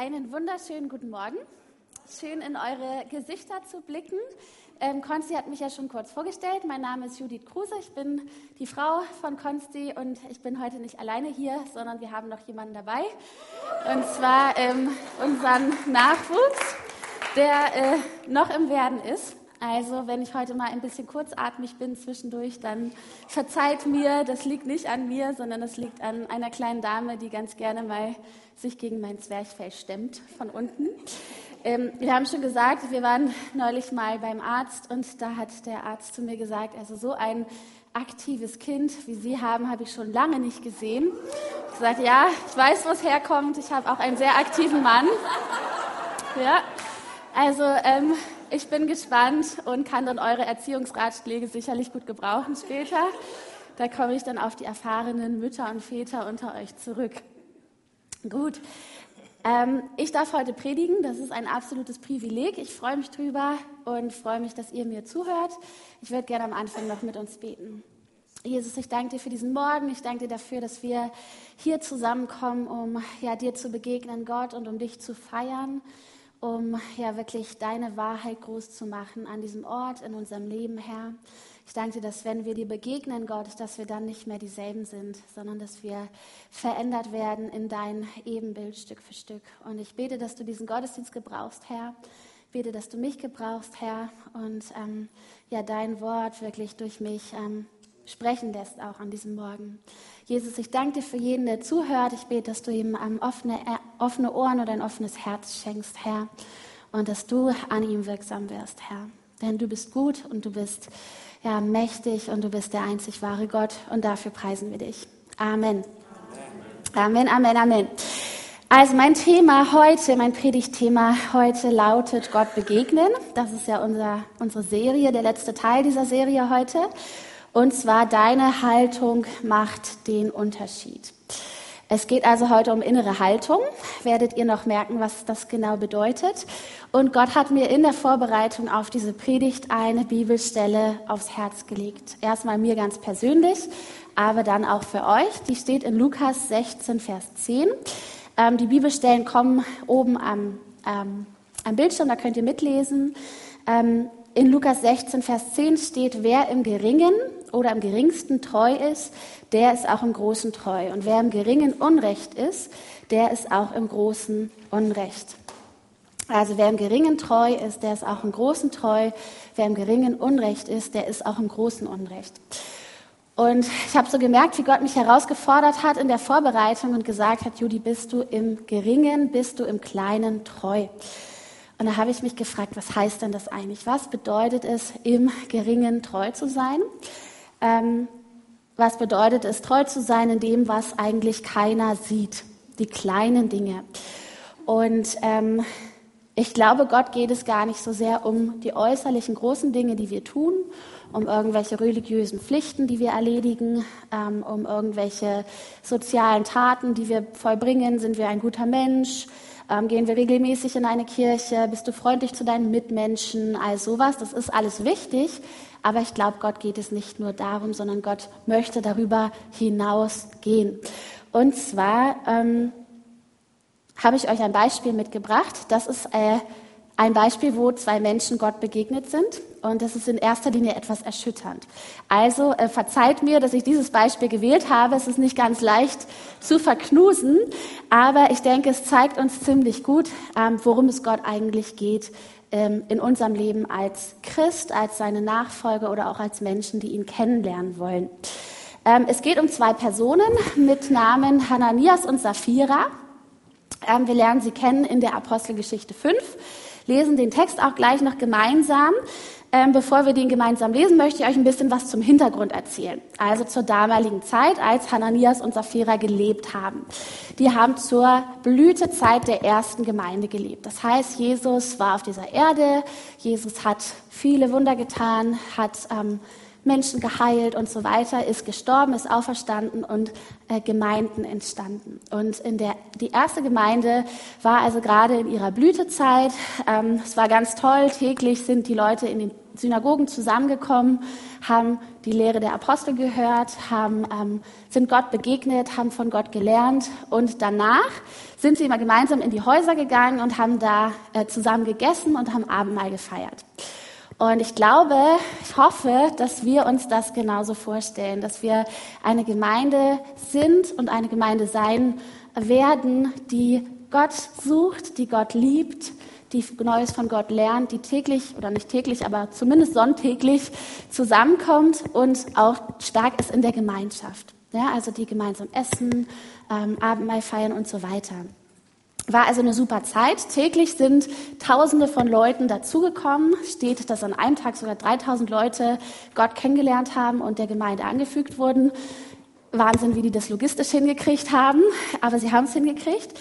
Einen wunderschönen guten Morgen. Schön in eure Gesichter zu blicken. Ähm, Konsti hat mich ja schon kurz vorgestellt. Mein Name ist Judith Kruse. Ich bin die Frau von Konsti und ich bin heute nicht alleine hier, sondern wir haben noch jemanden dabei. Und zwar ähm, unseren Nachwuchs, der äh, noch im Werden ist. Also, wenn ich heute mal ein bisschen kurzatmig bin zwischendurch, dann verzeiht mir, das liegt nicht an mir, sondern das liegt an einer kleinen Dame, die ganz gerne mal sich gegen mein Zwerchfell stemmt von unten. Ähm, wir haben schon gesagt, wir waren neulich mal beim Arzt und da hat der Arzt zu mir gesagt, also so ein aktives Kind wie Sie haben, habe ich schon lange nicht gesehen. Ich sagte, ja, ich weiß, wo es herkommt. Ich habe auch einen sehr aktiven Mann. Ja, also ähm, ich bin gespannt und kann dann eure Erziehungsratschläge sicherlich gut gebrauchen später. Da komme ich dann auf die erfahrenen Mütter und Väter unter euch zurück. Gut. Ähm, ich darf heute predigen, das ist ein absolutes Privileg. Ich freue mich drüber und freue mich, dass ihr mir zuhört. Ich würde gerne am Anfang noch mit uns beten. Jesus, ich danke dir für diesen Morgen. Ich danke dir dafür, dass wir hier zusammenkommen, um ja, dir zu begegnen, Gott, und um dich zu feiern, um ja wirklich deine Wahrheit groß zu machen an diesem Ort, in unserem Leben, Herr. Ich danke dir, dass wenn wir dir begegnen, Gott, dass wir dann nicht mehr dieselben sind, sondern dass wir verändert werden in dein Ebenbild Stück für Stück. Und ich bete, dass du diesen Gottesdienst gebrauchst, Herr. Ich bete, dass du mich gebrauchst, Herr, und ähm, ja, dein Wort wirklich durch mich ähm, sprechen lässt, auch an diesem Morgen. Jesus, ich danke dir für jeden, der zuhört. Ich bete, dass du ihm ähm, offene, äh, offene Ohren oder ein offenes Herz schenkst, Herr, und dass du an ihm wirksam wirst, Herr. Denn du bist gut und du bist ja, mächtig und du bist der einzig wahre Gott und dafür preisen wir dich. Amen. Amen, Amen, Amen. Also mein Thema heute, mein Predigtthema heute lautet Gott begegnen. Das ist ja unser, unsere Serie, der letzte Teil dieser Serie heute. Und zwar deine Haltung macht den Unterschied. Es geht also heute um innere Haltung. Werdet ihr noch merken, was das genau bedeutet. Und Gott hat mir in der Vorbereitung auf diese Predigt eine Bibelstelle aufs Herz gelegt. Erstmal mir ganz persönlich, aber dann auch für euch. Die steht in Lukas 16, Vers 10. Ähm, die Bibelstellen kommen oben am, ähm, am Bildschirm, da könnt ihr mitlesen. Ähm, in Lukas 16, Vers 10 steht, wer im Geringen oder im geringsten treu ist, der ist auch im Großen treu. Und wer im Geringen Unrecht ist, der ist auch im Großen Unrecht. Also wer im Geringen treu ist, der ist auch im Großen treu. Wer im Geringen Unrecht ist, der ist auch im Großen Unrecht. Und ich habe so gemerkt, wie Gott mich herausgefordert hat in der Vorbereitung und gesagt hat, Judy, bist du im Geringen, bist du im Kleinen treu? Und da habe ich mich gefragt, was heißt denn das eigentlich? Was bedeutet es, im Geringen treu zu sein? Ähm, was bedeutet es, treu zu sein in dem, was eigentlich keiner sieht, die kleinen Dinge. Und ähm, ich glaube, Gott geht es gar nicht so sehr um die äußerlichen großen Dinge, die wir tun, um irgendwelche religiösen Pflichten, die wir erledigen, ähm, um irgendwelche sozialen Taten, die wir vollbringen. Sind wir ein guter Mensch? Ähm, gehen wir regelmäßig in eine Kirche? Bist du freundlich zu deinen Mitmenschen? All sowas. Das ist alles wichtig. Aber ich glaube, Gott geht es nicht nur darum, sondern Gott möchte darüber hinausgehen. Und zwar ähm, habe ich euch ein Beispiel mitgebracht. Das ist äh, ein Beispiel, wo zwei Menschen Gott begegnet sind. Und das ist in erster Linie etwas erschütternd. Also äh, verzeiht mir, dass ich dieses Beispiel gewählt habe. Es ist nicht ganz leicht zu verknusen, aber ich denke, es zeigt uns ziemlich gut, ähm, worum es Gott eigentlich geht in unserem Leben als Christ, als seine Nachfolger oder auch als Menschen, die ihn kennenlernen wollen. Ähm, es geht um zwei Personen mit Namen Hananias und Sapphira. Ähm, wir lernen sie kennen in der Apostelgeschichte 5, lesen den Text auch gleich noch gemeinsam. Ähm, bevor wir den gemeinsam lesen, möchte ich euch ein bisschen was zum Hintergrund erzählen. Also zur damaligen Zeit, als Hananias und Sapphira gelebt haben. Die haben zur Blütezeit der ersten Gemeinde gelebt. Das heißt, Jesus war auf dieser Erde, Jesus hat viele Wunder getan, hat ähm, Menschen geheilt und so weiter, ist gestorben, ist auferstanden und äh, Gemeinden entstanden. Und in der, die erste Gemeinde war also gerade in ihrer Blütezeit. Ähm, es war ganz toll. Täglich sind die Leute in den Synagogen zusammengekommen, haben die Lehre der Apostel gehört, haben, ähm, sind Gott begegnet, haben von Gott gelernt und danach sind sie immer gemeinsam in die Häuser gegangen und haben da äh, zusammen gegessen und haben Abendmahl gefeiert. Und ich glaube, ich hoffe, dass wir uns das genauso vorstellen, dass wir eine Gemeinde sind und eine Gemeinde sein werden, die Gott sucht, die Gott liebt, die Neues von Gott lernt, die täglich oder nicht täglich, aber zumindest sonntäglich zusammenkommt und auch stark ist in der Gemeinschaft. Ja, also die gemeinsam essen, ähm, Abendmahl feiern und so weiter. War also eine super Zeit. Täglich sind Tausende von Leuten dazugekommen. Steht, dass an einem Tag sogar 3000 Leute Gott kennengelernt haben und der Gemeinde angefügt wurden. Wahnsinn, wie die das logistisch hingekriegt haben, aber sie haben es hingekriegt.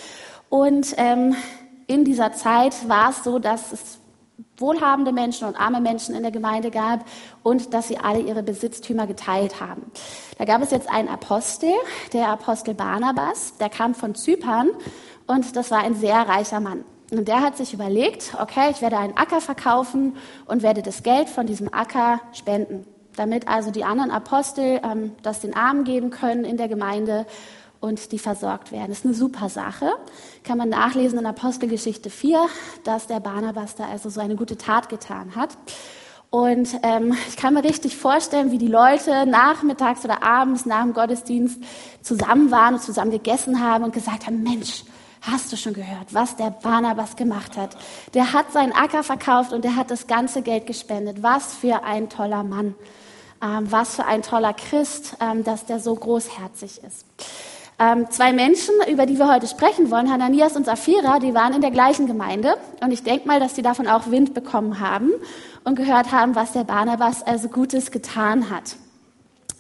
Und ähm, in dieser Zeit war es so, dass es wohlhabende Menschen und arme Menschen in der Gemeinde gab und dass sie alle ihre Besitztümer geteilt haben. Da gab es jetzt einen Apostel, der Apostel Barnabas, der kam von Zypern und das war ein sehr reicher Mann. Und der hat sich überlegt, okay, ich werde einen Acker verkaufen und werde das Geld von diesem Acker spenden, damit also die anderen Apostel ähm, das den Armen geben können in der Gemeinde und die versorgt werden. Das ist eine super Sache. Kann man nachlesen in Apostelgeschichte 4, dass der Barnabas da also so eine gute Tat getan hat. Und ähm, ich kann mir richtig vorstellen, wie die Leute nachmittags oder abends nach dem Gottesdienst zusammen waren und zusammen gegessen haben und gesagt haben, Mensch, Hast du schon gehört, was der Barnabas gemacht hat? Der hat seinen Acker verkauft und der hat das ganze Geld gespendet. Was für ein toller Mann. Ähm, was für ein toller Christ, ähm, dass der so großherzig ist. Ähm, zwei Menschen, über die wir heute sprechen wollen, Hananias und Sapphira, die waren in der gleichen Gemeinde. Und ich denke mal, dass die davon auch Wind bekommen haben und gehört haben, was der Barnabas also Gutes getan hat.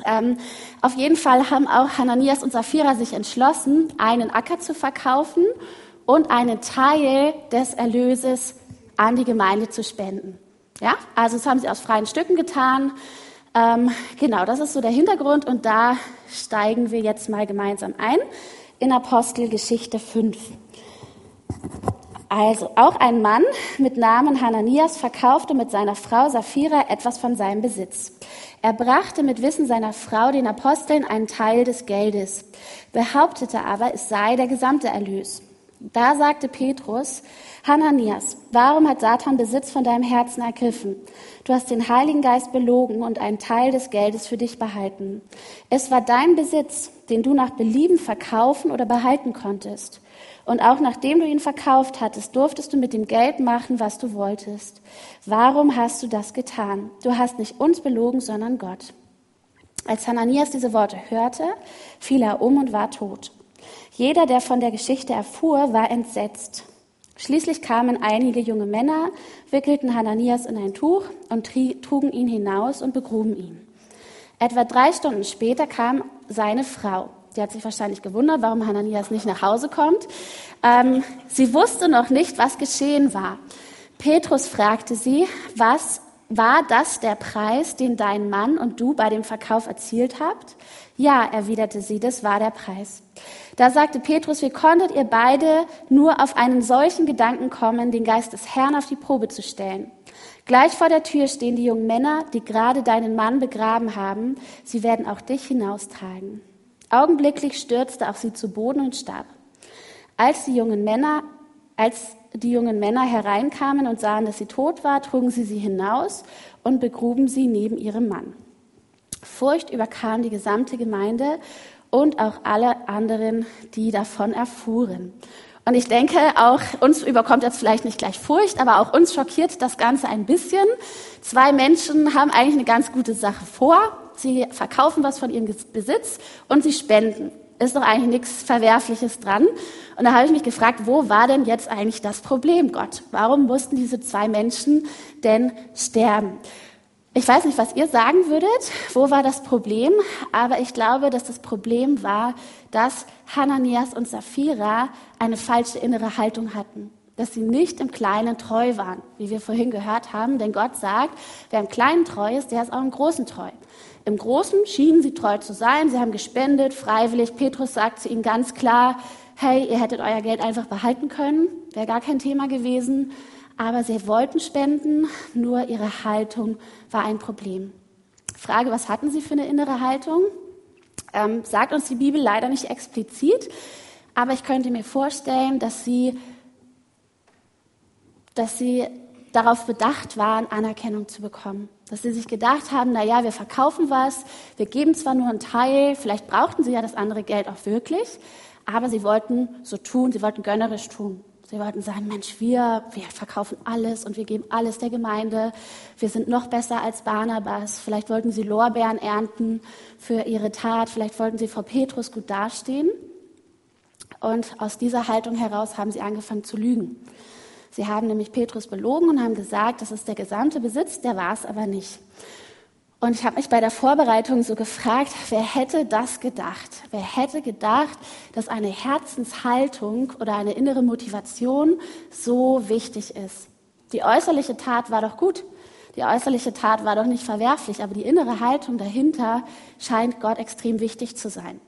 Ähm, auf jeden Fall haben auch Hananias und Sapphira sich entschlossen, einen Acker zu verkaufen und einen Teil des Erlöses an die Gemeinde zu spenden. Ja, also das haben sie aus freien Stücken getan. Ähm, genau, das ist so der Hintergrund und da steigen wir jetzt mal gemeinsam ein in Apostelgeschichte 5. Also, auch ein Mann mit Namen Hananias verkaufte mit seiner Frau Sapphira etwas von seinem Besitz. Er brachte mit Wissen seiner Frau den Aposteln einen Teil des Geldes, behauptete aber, es sei der gesamte Erlös. Da sagte Petrus, Hananias, warum hat Satan Besitz von deinem Herzen ergriffen? Du hast den Heiligen Geist belogen und einen Teil des Geldes für dich behalten. Es war dein Besitz, den du nach Belieben verkaufen oder behalten konntest. Und auch nachdem du ihn verkauft hattest, durftest du mit dem Geld machen, was du wolltest. Warum hast du das getan? Du hast nicht uns belogen, sondern Gott. Als Hananias diese Worte hörte, fiel er um und war tot. Jeder, der von der Geschichte erfuhr, war entsetzt. Schließlich kamen einige junge Männer, wickelten Hananias in ein Tuch und trugen ihn hinaus und begruben ihn. Etwa drei Stunden später kam seine Frau. Die hat sich wahrscheinlich gewundert, warum Hananias nicht nach Hause kommt. Ähm, sie wusste noch nicht, was geschehen war. Petrus fragte sie, was war das der Preis, den dein Mann und du bei dem Verkauf erzielt habt? Ja, erwiderte sie, das war der Preis. Da sagte Petrus, wie konntet ihr beide nur auf einen solchen Gedanken kommen, den Geist des Herrn auf die Probe zu stellen? Gleich vor der Tür stehen die jungen Männer, die gerade deinen Mann begraben haben. Sie werden auch dich hinaustragen. Augenblicklich stürzte auch sie zu Boden und starb. Als die jungen Männer, als die jungen Männer hereinkamen und sahen, dass sie tot war, trugen sie sie hinaus und begruben sie neben ihrem Mann. Furcht überkam die gesamte Gemeinde und auch alle anderen, die davon erfuhren. Und ich denke, auch uns überkommt jetzt vielleicht nicht gleich Furcht, aber auch uns schockiert das Ganze ein bisschen. Zwei Menschen haben eigentlich eine ganz gute Sache vor. Sie verkaufen was von ihrem Besitz und sie spenden. Ist doch eigentlich nichts Verwerfliches dran. Und da habe ich mich gefragt, wo war denn jetzt eigentlich das Problem, Gott? Warum mussten diese zwei Menschen denn sterben? Ich weiß nicht, was ihr sagen würdet, wo war das Problem, aber ich glaube, dass das Problem war, dass Hananias und Sapphira eine falsche innere Haltung hatten. dass sie nicht im Kleinen treu waren, wie wir vorhin gehört haben. Denn Gott sagt, wer im Kleinen treu ist, der ist auch im Großen treu. Im Großen schienen sie treu zu sein. Sie haben gespendet, freiwillig. Petrus sagt zu ihnen ganz klar, hey, ihr hättet euer Geld einfach behalten können. Wäre gar kein Thema gewesen. Aber sie wollten spenden, nur ihre Haltung war ein Problem. Frage, was hatten sie für eine innere Haltung? Ähm, sagt uns die Bibel leider nicht explizit, aber ich könnte mir vorstellen, dass sie dass sie darauf bedacht waren, Anerkennung zu bekommen. Dass sie sich gedacht haben, na ja, wir verkaufen was, wir geben zwar nur einen Teil, vielleicht brauchten sie ja das andere Geld auch wirklich, aber sie wollten so tun, sie wollten gönnerisch tun. Sie wollten sagen, Mensch, wir, wir verkaufen alles und wir geben alles der Gemeinde. Wir sind noch besser als Barnabas. Vielleicht wollten sie Lorbeeren ernten für ihre Tat. Vielleicht wollten sie vor Petrus gut dastehen. Und aus dieser Haltung heraus haben sie angefangen zu lügen. Sie haben nämlich Petrus belogen und haben gesagt, das ist der gesamte Besitz, der war es aber nicht. Und ich habe mich bei der Vorbereitung so gefragt, wer hätte das gedacht? Wer hätte gedacht, dass eine Herzenshaltung oder eine innere Motivation so wichtig ist? Die äußerliche Tat war doch gut. Die äußerliche Tat war doch nicht verwerflich, aber die innere Haltung dahinter scheint Gott extrem wichtig zu sein.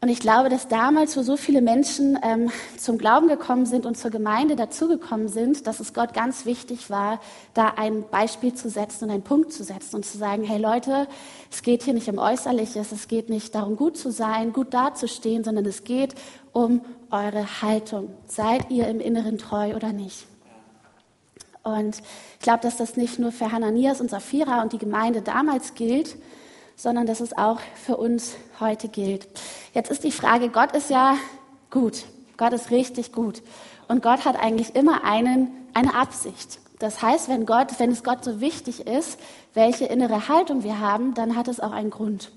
Und ich glaube, dass damals, wo so viele Menschen ähm, zum Glauben gekommen sind und zur Gemeinde dazugekommen sind, dass es Gott ganz wichtig war, da ein Beispiel zu setzen und einen Punkt zu setzen und zu sagen, hey Leute, es geht hier nicht um Äußerliches, es geht nicht darum, gut zu sein, gut dazustehen, sondern es geht um eure Haltung. Seid ihr im Inneren treu oder nicht? Und ich glaube, dass das nicht nur für Hananias und Sapphira und die Gemeinde damals gilt, sondern dass es auch für uns heute gilt. Jetzt ist die Frage, Gott ist ja gut. Gott ist richtig gut. Und Gott hat eigentlich immer einen, eine Absicht. Das heißt, wenn Gott, wenn es Gott so wichtig ist, welche innere Haltung wir haben, dann hat es auch einen Grund.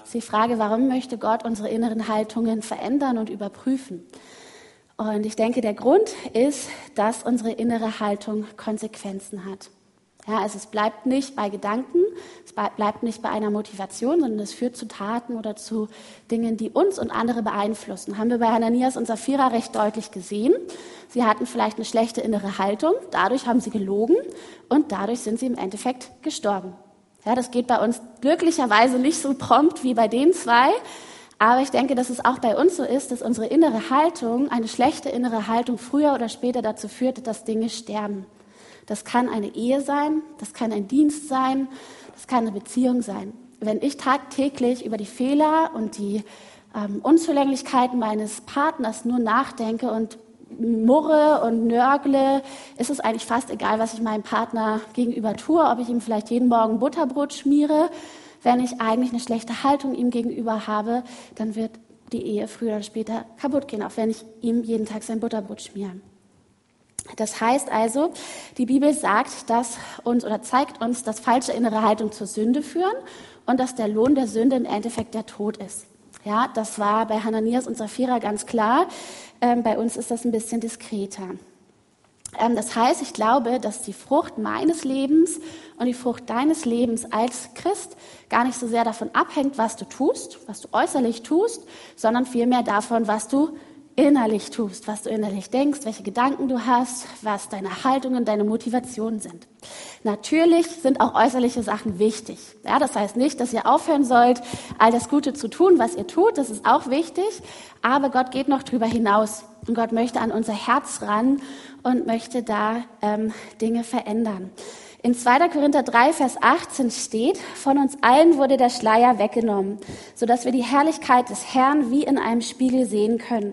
Das ist die Frage, warum möchte Gott unsere inneren Haltungen verändern und überprüfen? Und ich denke, der Grund ist, dass unsere innere Haltung Konsequenzen hat. Ja, also es bleibt nicht bei Gedanken, es bleibt nicht bei einer Motivation, sondern es führt zu Taten oder zu Dingen, die uns und andere beeinflussen. Haben wir bei Hananias und Sapphira recht deutlich gesehen. Sie hatten vielleicht eine schlechte innere Haltung, dadurch haben sie gelogen und dadurch sind sie im Endeffekt gestorben. Ja, das geht bei uns glücklicherweise nicht so prompt wie bei den zwei. Aber ich denke, dass es auch bei uns so ist, dass unsere innere Haltung, eine schlechte innere Haltung früher oder später dazu führt, dass Dinge sterben. Das kann eine Ehe sein, das kann ein Dienst sein, das kann eine Beziehung sein. Wenn ich tagtäglich über die Fehler und die ähm, Unzulänglichkeiten meines Partners nur nachdenke und murre und nörgle, ist es eigentlich fast egal, was ich meinem Partner gegenüber tue, ob ich ihm vielleicht jeden Morgen Butterbrot schmiere. Wenn ich eigentlich eine schlechte Haltung ihm gegenüber habe, dann wird die Ehe früher oder später kaputt gehen, auch wenn ich ihm jeden Tag sein Butterbrot schmiere. Das heißt also, die Bibel sagt, dass uns oder zeigt uns, dass falsche innere Haltung zur Sünde führen und dass der Lohn der Sünde im Endeffekt der Tod ist. Ja, das war bei Hananias und Sapphira ganz klar. Ähm, bei uns ist das ein bisschen diskreter. Ähm, das heißt, ich glaube, dass die Frucht meines Lebens und die Frucht deines Lebens als Christ gar nicht so sehr davon abhängt, was du tust, was du äußerlich tust, sondern vielmehr davon, was du innerlich tust, was du innerlich denkst, welche Gedanken du hast, was deine Haltungen, deine Motivationen sind. Natürlich sind auch äußerliche Sachen wichtig. Ja, das heißt nicht, dass ihr aufhören sollt, all das Gute zu tun, was ihr tut. Das ist auch wichtig. Aber Gott geht noch drüber hinaus. Und Gott möchte an unser Herz ran und möchte da ähm, Dinge verändern. In 2. Korinther 3, Vers 18 steht, von uns allen wurde der Schleier weggenommen, sodass wir die Herrlichkeit des Herrn wie in einem Spiegel sehen können.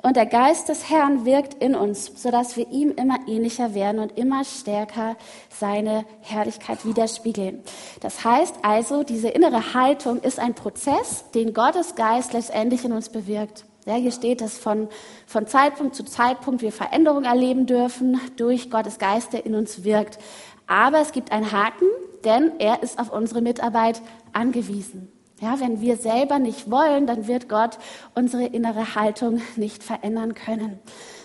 Und der Geist des Herrn wirkt in uns, sodass wir ihm immer ähnlicher werden und immer stärker seine Herrlichkeit widerspiegeln. Das heißt also, diese innere Haltung ist ein Prozess, den Gottes Geist letztendlich in uns bewirkt. Ja, hier steht, dass von, von Zeitpunkt zu Zeitpunkt wir Veränderungen erleben dürfen durch Gottes Geist, der in uns wirkt. Aber es gibt einen Haken, denn er ist auf unsere Mitarbeit angewiesen. Ja, wenn wir selber nicht wollen, dann wird Gott unsere innere Haltung nicht verändern können.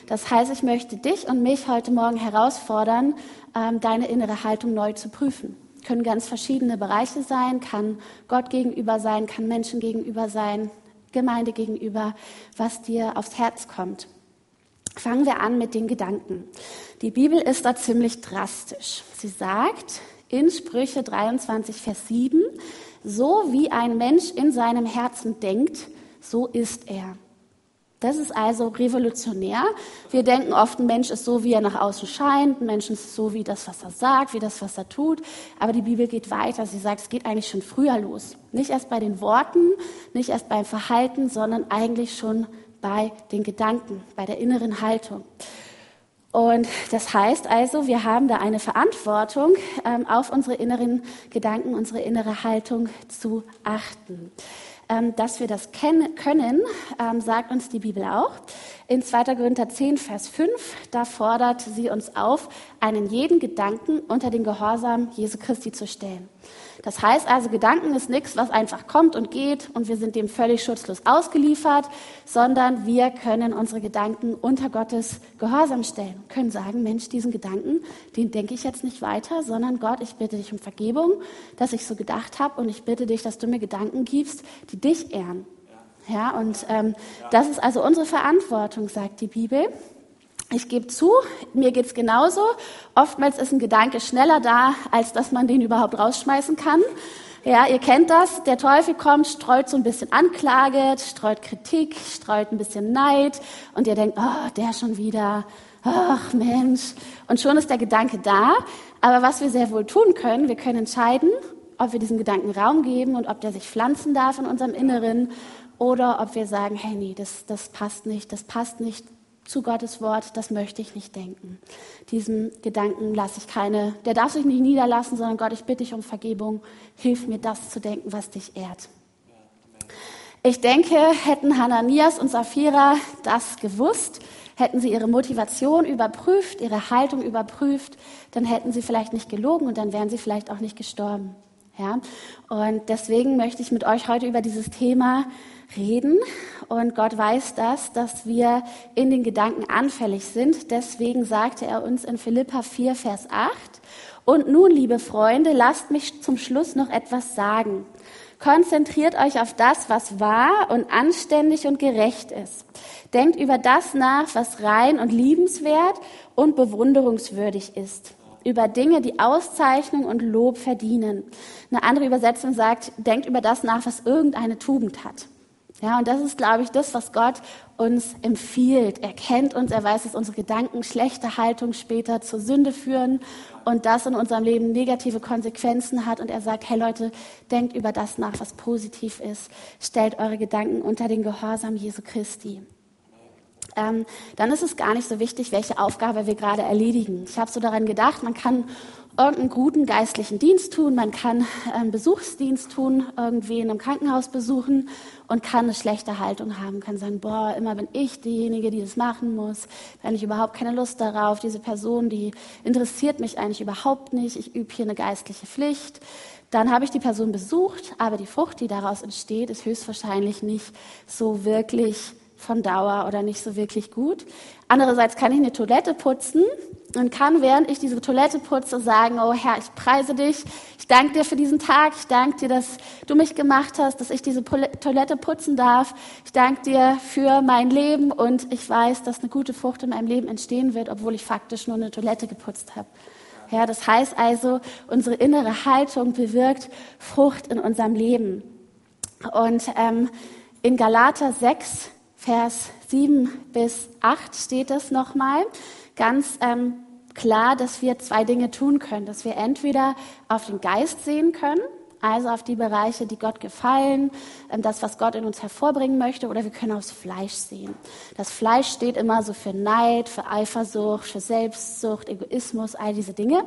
Das heißt, ich möchte dich und mich heute Morgen herausfordern, ähm, deine innere Haltung neu zu prüfen. Können ganz verschiedene Bereiche sein, kann Gott gegenüber sein, kann Menschen gegenüber sein, Gemeinde gegenüber, was dir aufs Herz kommt. Fangen wir an mit den Gedanken. Die Bibel ist da ziemlich drastisch. Sie sagt in Sprüche 23, Vers 7, so wie ein Mensch in seinem Herzen denkt, so ist er. Das ist also revolutionär. Wir denken oft, ein Mensch ist so, wie er nach außen scheint, ein Mensch ist so, wie das, was er sagt, wie das, was er tut. Aber die Bibel geht weiter. Sie sagt, es geht eigentlich schon früher los. Nicht erst bei den Worten, nicht erst beim Verhalten, sondern eigentlich schon bei den Gedanken, bei der inneren Haltung. Und das heißt also, wir haben da eine Verantwortung, ähm, auf unsere inneren Gedanken, unsere innere Haltung zu achten. Ähm, dass wir das können, ähm, sagt uns die Bibel auch. In 2. Korinther 10, Vers 5, da fordert sie uns auf, einen jeden Gedanken unter den Gehorsam Jesu Christi zu stellen. Das heißt also, Gedanken ist nichts, was einfach kommt und geht und wir sind dem völlig schutzlos ausgeliefert, sondern wir können unsere Gedanken unter Gottes Gehorsam stellen, können sagen, Mensch, diesen Gedanken, den denke ich jetzt nicht weiter, sondern Gott, ich bitte dich um Vergebung, dass ich so gedacht habe und ich bitte dich, dass du mir Gedanken gibst, die dich ehren. Ja, und ähm, das ist also unsere Verantwortung, sagt die Bibel. Ich gebe zu, mir geht's genauso. Oftmals ist ein Gedanke schneller da, als dass man den überhaupt rausschmeißen kann. Ja, ihr kennt das. Der Teufel kommt, streut so ein bisschen Anklage, streut Kritik, streut ein bisschen Neid und ihr denkt, oh, der schon wieder. Ach Mensch. Und schon ist der Gedanke da. Aber was wir sehr wohl tun können, wir können entscheiden, ob wir diesen Gedanken Raum geben und ob der sich pflanzen darf in unserem Inneren oder ob wir sagen, hey, nee, das, das passt nicht, das passt nicht zu Gottes Wort, das möchte ich nicht denken. Diesem Gedanken lasse ich keine, der darf sich nicht niederlassen, sondern Gott, ich bitte dich um Vergebung, hilf mir das zu denken, was dich ehrt. Ich denke, hätten Hananias und Sapphira das gewusst, hätten sie ihre Motivation überprüft, ihre Haltung überprüft, dann hätten sie vielleicht nicht gelogen und dann wären sie vielleicht auch nicht gestorben. Ja? Und deswegen möchte ich mit euch heute über dieses Thema reden. Und Gott weiß das, dass wir in den Gedanken anfällig sind. Deswegen sagte er uns in Philippa 4, Vers 8, und nun, liebe Freunde, lasst mich zum Schluss noch etwas sagen. Konzentriert euch auf das, was wahr und anständig und gerecht ist. Denkt über das nach, was rein und liebenswert und bewunderungswürdig ist. Über Dinge, die Auszeichnung und Lob verdienen. Eine andere Übersetzung sagt, denkt über das nach, was irgendeine Tugend hat. Ja, und das ist, glaube ich, das, was Gott uns empfiehlt. Er kennt uns, er weiß, dass unsere Gedanken schlechte Haltung später zur Sünde führen und das in unserem Leben negative Konsequenzen hat. Und er sagt, hey Leute, denkt über das nach, was positiv ist. Stellt eure Gedanken unter den Gehorsam Jesu Christi. Ähm, dann ist es gar nicht so wichtig, welche Aufgabe wir gerade erledigen. Ich habe so daran gedacht, man kann irgendeinen guten geistlichen Dienst tun, man kann einen Besuchsdienst tun, irgendwie in einem Krankenhaus besuchen und kann eine schlechte Haltung haben, kann sagen, boah, immer bin ich diejenige, die das machen muss, habe ich überhaupt keine Lust darauf, diese Person, die interessiert mich eigentlich überhaupt nicht, ich übe hier eine geistliche Pflicht. Dann habe ich die Person besucht, aber die Frucht, die daraus entsteht, ist höchstwahrscheinlich nicht so wirklich von Dauer oder nicht so wirklich gut. Andererseits kann ich eine Toilette putzen und kann, während ich diese Toilette putze, sagen, oh Herr, ich preise dich, ich danke dir für diesen Tag, ich danke dir, dass du mich gemacht hast, dass ich diese Toilette putzen darf, ich danke dir für mein Leben und ich weiß, dass eine gute Frucht in meinem Leben entstehen wird, obwohl ich faktisch nur eine Toilette geputzt habe. Ja, das heißt also, unsere innere Haltung bewirkt Frucht in unserem Leben. Und ähm, in Galater 6, Vers 7 bis 8 steht es nochmal ganz ähm, klar, dass wir zwei Dinge tun können. Dass wir entweder auf den Geist sehen können, also auf die Bereiche, die Gott gefallen, ähm, das, was Gott in uns hervorbringen möchte, oder wir können aufs Fleisch sehen. Das Fleisch steht immer so für Neid, für Eifersucht, für Selbstsucht, Egoismus, all diese Dinge.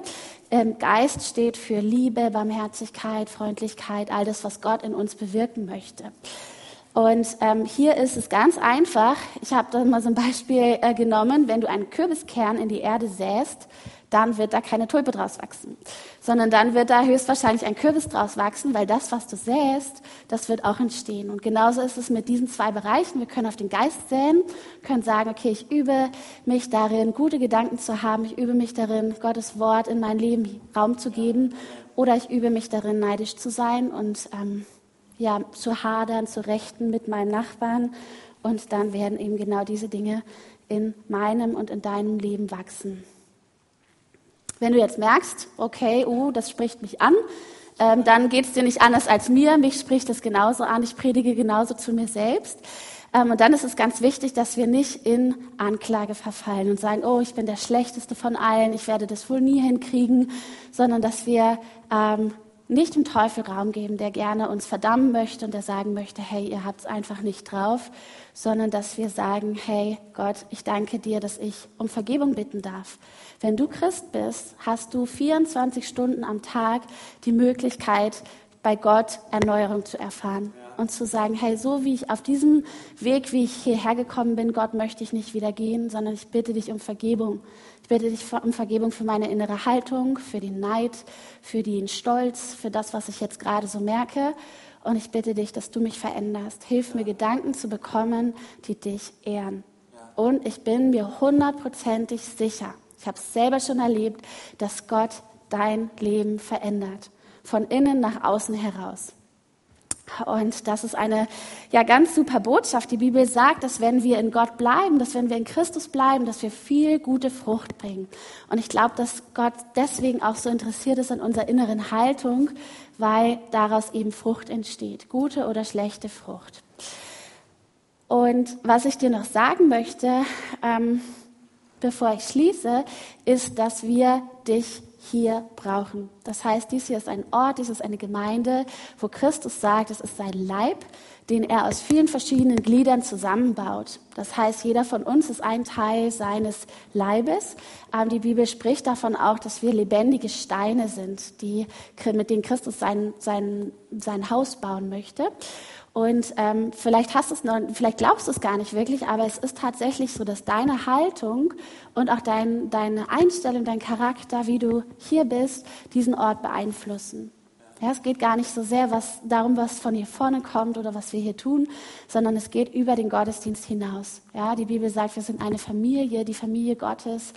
Ähm, Geist steht für Liebe, Barmherzigkeit, Freundlichkeit, all das, was Gott in uns bewirken möchte. Und ähm, hier ist es ganz einfach. Ich habe da mal so ein Beispiel äh, genommen. Wenn du einen Kürbiskern in die Erde säst, dann wird da keine Tulpe draus wachsen, sondern dann wird da höchstwahrscheinlich ein Kürbis draus wachsen, weil das, was du säst, das wird auch entstehen. Und genauso ist es mit diesen zwei Bereichen. Wir können auf den Geist säen, können sagen, okay, ich übe mich darin, gute Gedanken zu haben, ich übe mich darin, Gottes Wort in mein Leben Raum zu geben, oder ich übe mich darin, neidisch zu sein und ähm, ja, zu hadern, zu rechten mit meinen Nachbarn. Und dann werden eben genau diese Dinge in meinem und in deinem Leben wachsen. Wenn du jetzt merkst, okay, uh, das spricht mich an, ähm, dann geht es dir nicht anders als mir. Mich spricht es genauso an. Ich predige genauso zu mir selbst. Ähm, und dann ist es ganz wichtig, dass wir nicht in Anklage verfallen und sagen, oh, ich bin der Schlechteste von allen, ich werde das wohl nie hinkriegen, sondern dass wir ähm, nicht dem Teufel Raum geben, der gerne uns verdammen möchte und der sagen möchte, hey, ihr habt es einfach nicht drauf, sondern dass wir sagen, hey Gott, ich danke dir, dass ich um Vergebung bitten darf. Wenn du Christ bist, hast du 24 Stunden am Tag die Möglichkeit, bei Gott Erneuerung zu erfahren und zu sagen, hey, so wie ich auf diesem Weg, wie ich hierher gekommen bin, Gott möchte ich nicht wieder gehen, sondern ich bitte dich um Vergebung. Ich bitte dich um Vergebung für meine innere Haltung, für den Neid, für den Stolz, für das, was ich jetzt gerade so merke. Und ich bitte dich, dass du mich veränderst. Hilf mir, Gedanken zu bekommen, die dich ehren. Und ich bin mir hundertprozentig sicher, ich habe es selber schon erlebt, dass Gott dein Leben verändert. Von innen nach außen heraus. Und das ist eine ja ganz super Botschaft. Die Bibel sagt, dass wenn wir in Gott bleiben, dass wenn wir in Christus bleiben, dass wir viel gute Frucht bringen. Und ich glaube, dass Gott deswegen auch so interessiert ist an unserer inneren Haltung, weil daraus eben Frucht entsteht, gute oder schlechte Frucht. Und was ich dir noch sagen möchte, ähm, bevor ich schließe, ist, dass wir dich hier brauchen. Das heißt, dies hier ist ein Ort, dies ist eine Gemeinde, wo Christus sagt, es ist sein Leib, den er aus vielen verschiedenen Gliedern zusammenbaut. Das heißt, jeder von uns ist ein Teil seines Leibes. Die Bibel spricht davon auch, dass wir lebendige Steine sind, die, mit denen Christus sein, sein, sein Haus bauen möchte. Und ähm, vielleicht hast es noch, vielleicht glaubst du es gar nicht wirklich, aber es ist tatsächlich so, dass deine Haltung und auch dein, deine Einstellung, dein Charakter, wie du hier bist, diesen Ort beeinflussen. Ja, es geht gar nicht so sehr was, darum, was von hier vorne kommt oder was wir hier tun, sondern es geht über den Gottesdienst hinaus. Ja, die Bibel sagt, wir sind eine Familie, die Familie Gottes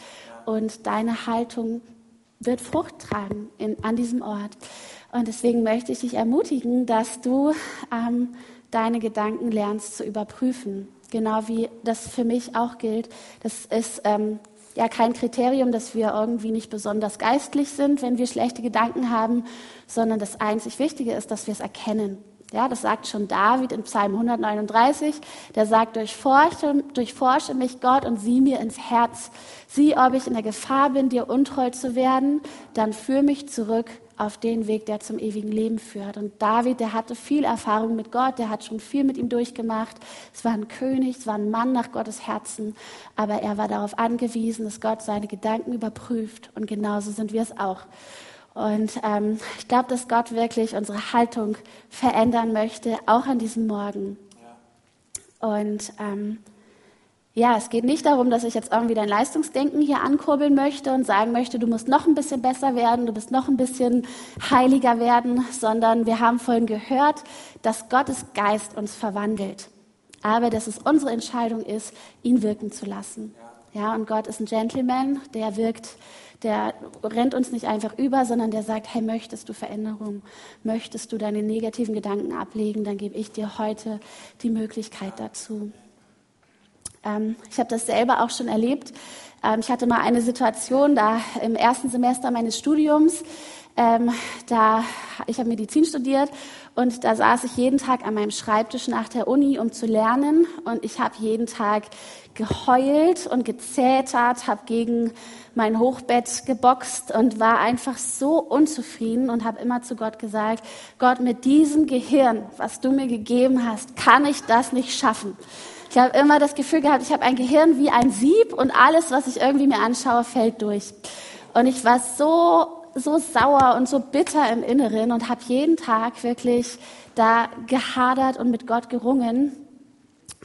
und deine Haltung wird Frucht tragen in, an diesem Ort. Und deswegen möchte ich dich ermutigen, dass du ähm, deine Gedanken lernst zu überprüfen. Genau wie das für mich auch gilt. Das ist ähm, ja kein Kriterium, dass wir irgendwie nicht besonders geistlich sind, wenn wir schlechte Gedanken haben, sondern das einzig Wichtige ist, dass wir es erkennen. Ja, das sagt schon David in Psalm 139. Der sagt, durchforsche, durchforsche mich Gott und sieh mir ins Herz. Sieh, ob ich in der Gefahr bin, dir untreu zu werden. Dann führ mich zurück auf den Weg, der zum ewigen Leben führt. Und David, der hatte viel Erfahrung mit Gott, der hat schon viel mit ihm durchgemacht. Es war ein König, es war ein Mann nach Gottes Herzen, aber er war darauf angewiesen, dass Gott seine Gedanken überprüft. Und genauso sind wir es auch. Und ähm, ich glaube, dass Gott wirklich unsere Haltung verändern möchte, auch an diesem Morgen. Und ähm, ja, es geht nicht darum, dass ich jetzt irgendwie dein Leistungsdenken hier ankurbeln möchte und sagen möchte, du musst noch ein bisschen besser werden, du bist noch ein bisschen heiliger werden, sondern wir haben vorhin gehört, dass Gottes Geist uns verwandelt. Aber dass es unsere Entscheidung ist, ihn wirken zu lassen. Ja, und Gott ist ein Gentleman, der wirkt, der rennt uns nicht einfach über, sondern der sagt, hey, möchtest du Veränderung? Möchtest du deine negativen Gedanken ablegen? Dann gebe ich dir heute die Möglichkeit dazu. Ähm, ich habe das selber auch schon erlebt. Ähm, ich hatte mal eine Situation da im ersten Semester meines Studiums. Ähm, da ich habe Medizin studiert und da saß ich jeden Tag an meinem Schreibtisch nach der Uni, um zu lernen. Und ich habe jeden Tag geheult und gezetert, habe gegen mein Hochbett geboxt und war einfach so unzufrieden und habe immer zu Gott gesagt, Gott, mit diesem Gehirn, was du mir gegeben hast, kann ich das nicht schaffen. Ich habe immer das Gefühl gehabt, ich habe ein Gehirn wie ein Sieb und alles, was ich irgendwie mir anschaue, fällt durch. Und ich war so so sauer und so bitter im Inneren und habe jeden Tag wirklich da gehadert und mit Gott gerungen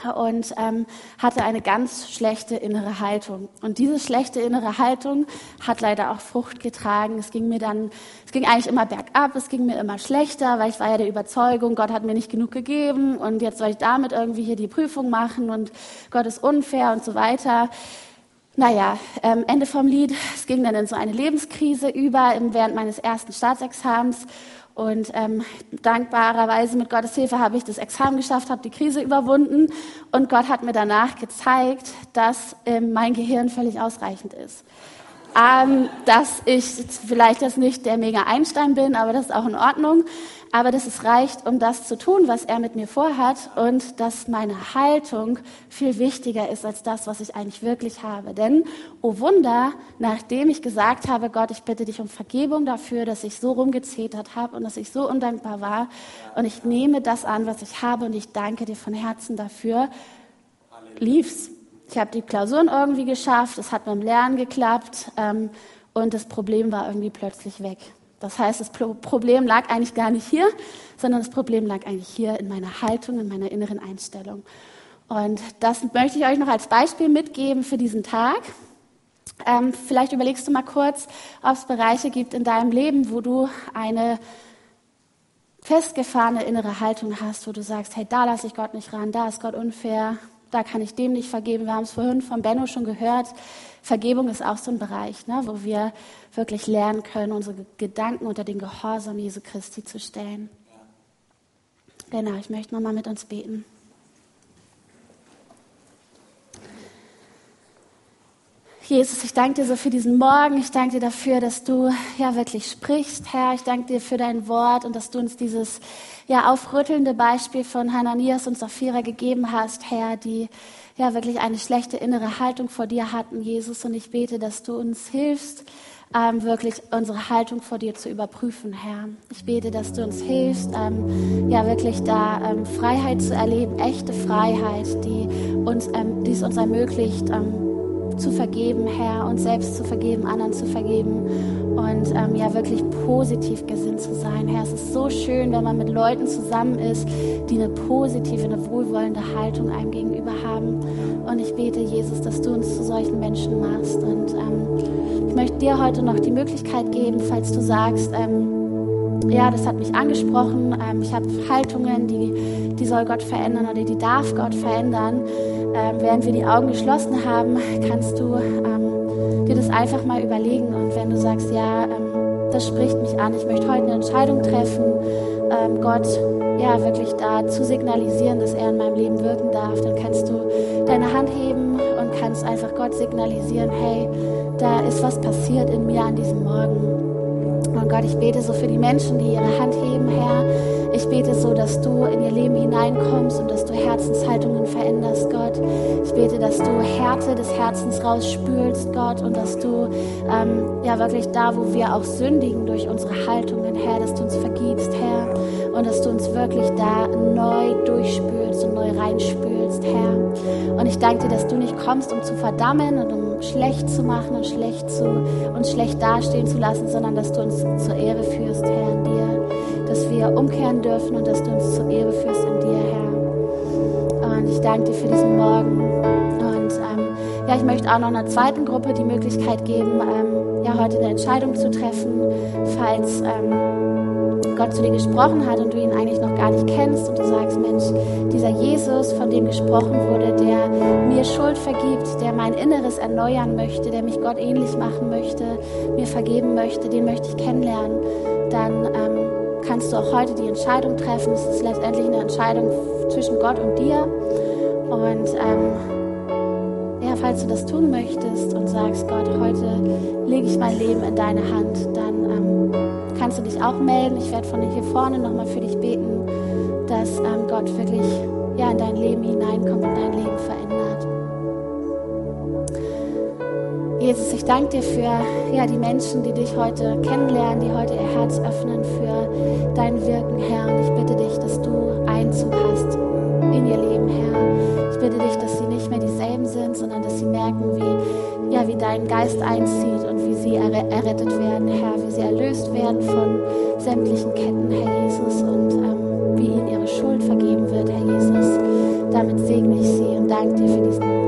und ähm, hatte eine ganz schlechte innere Haltung. Und diese schlechte innere Haltung hat leider auch Frucht getragen. Es ging mir dann, es ging eigentlich immer bergab, es ging mir immer schlechter, weil ich war ja der Überzeugung, Gott hat mir nicht genug gegeben und jetzt soll ich damit irgendwie hier die Prüfung machen und Gott ist unfair und so weiter. Naja, ähm, Ende vom Lied, es ging dann in so eine Lebenskrise über während meines ersten Staatsexamens Und ähm, dankbarerweise mit Gottes Hilfe habe ich das Examen geschafft, habe die Krise überwunden und Gott hat mir danach gezeigt, dass ähm, mein Gehirn völlig ausreichend ist. Ähm, dass ich vielleicht jetzt nicht der Mega Einstein bin, aber das ist auch in Ordnung aber dass es reicht, um das zu tun, was er mit mir vorhat und dass meine Haltung viel wichtiger ist als das, was ich eigentlich wirklich habe. Denn, oh Wunder, nachdem ich gesagt habe, Gott, ich bitte dich um Vergebung dafür, dass ich so rumgezetert habe und dass ich so undankbar war und ich nehme das an, was ich habe und ich danke dir von Herzen dafür, lief's. Ich habe die Klausuren irgendwie geschafft, es hat beim Lernen geklappt ähm, und das Problem war irgendwie plötzlich weg. Das heißt, das Problem lag eigentlich gar nicht hier, sondern das Problem lag eigentlich hier in meiner Haltung, in meiner inneren Einstellung. Und das möchte ich euch noch als Beispiel mitgeben für diesen Tag. Ähm, vielleicht überlegst du mal kurz, ob es Bereiche gibt in deinem Leben, wo du eine festgefahrene innere Haltung hast, wo du sagst, hey, da lasse ich Gott nicht ran, da ist Gott unfair, da kann ich dem nicht vergeben. Wir haben es vorhin von Benno schon gehört. Vergebung ist auch so ein Bereich, ne, wo wir wirklich lernen können, unsere Gedanken unter den Gehorsam Jesu Christi zu stellen. Genau, ich möchte nochmal mit uns beten. Jesus, ich danke dir so für diesen Morgen. Ich danke dir dafür, dass du ja wirklich sprichst, Herr. Ich danke dir für dein Wort und dass du uns dieses ja aufrüttelnde Beispiel von Hananias und Sapphira gegeben hast, Herr, die ja wirklich eine schlechte innere Haltung vor dir hatten, Jesus. Und ich bete, dass du uns hilfst, ähm, wirklich unsere Haltung vor dir zu überprüfen, Herr. Ich bete, dass du uns hilfst, ähm, ja wirklich da ähm, Freiheit zu erleben, echte Freiheit, die uns, ähm, die es uns ermöglicht, ähm, zu vergeben, Herr, uns selbst zu vergeben, anderen zu vergeben und ähm, ja wirklich positiv gesinnt zu sein. Herr, es ist so schön, wenn man mit Leuten zusammen ist, die eine positive, eine wohlwollende Haltung einem gegenüber haben. Und ich bete, Jesus, dass du uns zu solchen Menschen machst. Und ähm, ich möchte dir heute noch die Möglichkeit geben, falls du sagst, ähm, ja, das hat mich angesprochen. Ähm, ich habe Haltungen, die, die soll Gott verändern oder die darf Gott verändern. Ähm, während wir die Augen geschlossen haben, kannst du ähm, dir das einfach mal überlegen. Und wenn du sagst, ja, ähm, das spricht mich an, ich möchte heute eine Entscheidung treffen, ähm, Gott ja wirklich da zu signalisieren, dass er in meinem Leben wirken darf, dann kannst du deine Hand heben und kannst einfach Gott signalisieren, hey, da ist was passiert in mir an diesem Morgen. Und Gott, ich bete so für die Menschen, die ihre Hand heben, Herr. Ich bete so, dass du in ihr Leben hineinkommst und dass du Herzenshaltungen veränderst, Gott. Ich bete, dass du Härte des Herzens rausspülst, Gott, und dass du ähm, ja wirklich da, wo wir auch sündigen durch unsere Haltungen, Herr, dass du uns vergibst, Herr, und dass du uns wirklich da neu durchspülst und neu reinspülst, Herr. Und ich danke dir, dass du nicht kommst, um zu verdammen und um schlecht zu machen und schlecht zu uns schlecht dastehen zu lassen, sondern dass du uns zur Ehre führst, Herr, in dir, dass wir umkehren dürfen und dass du uns zur Ehre führst in dir, Herr. Und ich danke dir für diesen Morgen. Und ähm, ja, ich möchte auch noch einer zweiten Gruppe die Möglichkeit geben, ähm, ja, heute eine Entscheidung zu treffen, falls ähm, Gott zu dir gesprochen hat und du ihn eigentlich noch gar nicht kennst und du sagst, Mensch, dieser Jesus, von dem gesprochen wurde, der mir Schuld vergibt, der mein Inneres erneuern möchte, der mich Gott ähnlich machen möchte, mir vergeben möchte, den möchte ich kennenlernen, dann ähm, kannst du auch heute die Entscheidung treffen. Es ist letztendlich eine Entscheidung zwischen Gott und dir. Und ähm, ja, falls du das tun möchtest und sagst, Gott, heute lege ich mein Leben in deine Hand, dann ähm, kannst du dich auch melden. Ich werde von hier vorne nochmal für dich beten, dass ähm, Gott wirklich ja, in dein Leben hineinkommt und dein Leben verändert. Jesus, ich danke dir für ja, die Menschen, die dich heute kennenlernen, die heute ihr Herz öffnen für dein Wirken, Herr. Und ich bitte dich, dass du Einzug hast in ihr Leben, Herr. Ich bitte dich, dass sie nicht mehr dieselben sind, sondern dass sie merken, wie, ja, wie dein Geist einzieht und wie sie errettet werden, Herr, wie sie erlöst werden von sämtlichen Ketten, Herr Jesus, und ähm, wie ihnen ihre Schuld vergeben wird, Herr Jesus. Damit segne ich sie und danke dir für diesen